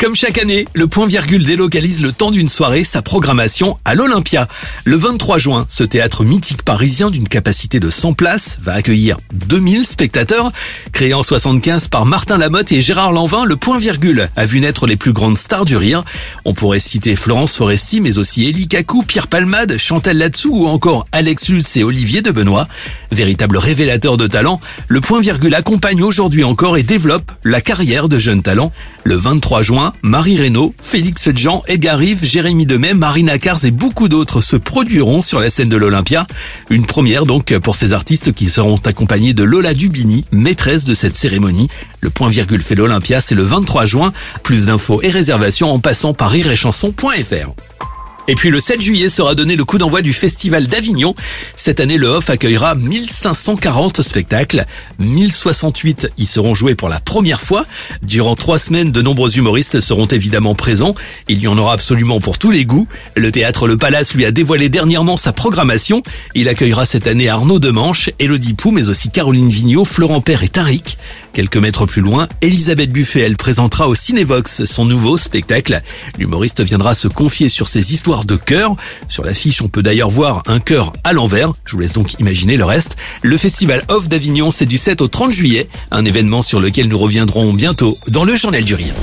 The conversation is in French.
Comme chaque année, le point virgule délocalise le temps d'une soirée sa programmation à l'Olympia. Le 23 juin, ce théâtre mythique parisien d'une capacité de 100 places va accueillir 2000 spectateurs. Créé en 75 par Martin Lamotte et Gérard Lanvin, le point virgule a vu naître les plus grandes stars du rire. On pourrait citer Florence Foresti, mais aussi Elie Kakou, Pierre Palmade, Chantal Latsou ou encore Alex Lutz et Olivier de Benoît. Véritable révélateur de talent, le point virgule accompagne aujourd'hui encore et développe la carrière de jeunes talents. Le 23 juin, Marie Reynaud, Félix Jean, Edgar Rive, Jérémy Demey, Marina Cars et beaucoup d'autres se produiront sur la scène de l'Olympia. Une première donc pour ces artistes qui seront accompagnés de Lola Dubini, maîtresse de cette cérémonie. Le point virgule fait l'Olympia, c'est le 23 juin. Plus d'infos et réservations en passant par rirechanson.fr. Et puis le 7 juillet sera donné le coup d'envoi du Festival d'Avignon. Cette année, le Off accueillera 1540 spectacles. 1068 y seront joués pour la première fois. Durant trois semaines, de nombreux humoristes seront évidemment présents. Il y en aura absolument pour tous les goûts. Le théâtre Le Palace lui a dévoilé dernièrement sa programmation. Il accueillera cette année Arnaud Demanche, Elodie Pou, mais aussi Caroline Vigneault, Florent Père et Tariq. Quelques mètres plus loin, Elisabeth Buffet, elle présentera au Cinévox son nouveau spectacle. L'humoriste viendra se confier sur ses de cœur. Sur l'affiche, on peut d'ailleurs voir un cœur à l'envers. Je vous laisse donc imaginer le reste. Le festival Off d'Avignon, c'est du 7 au 30 juillet, un événement sur lequel nous reviendrons bientôt dans le Journal du Rire.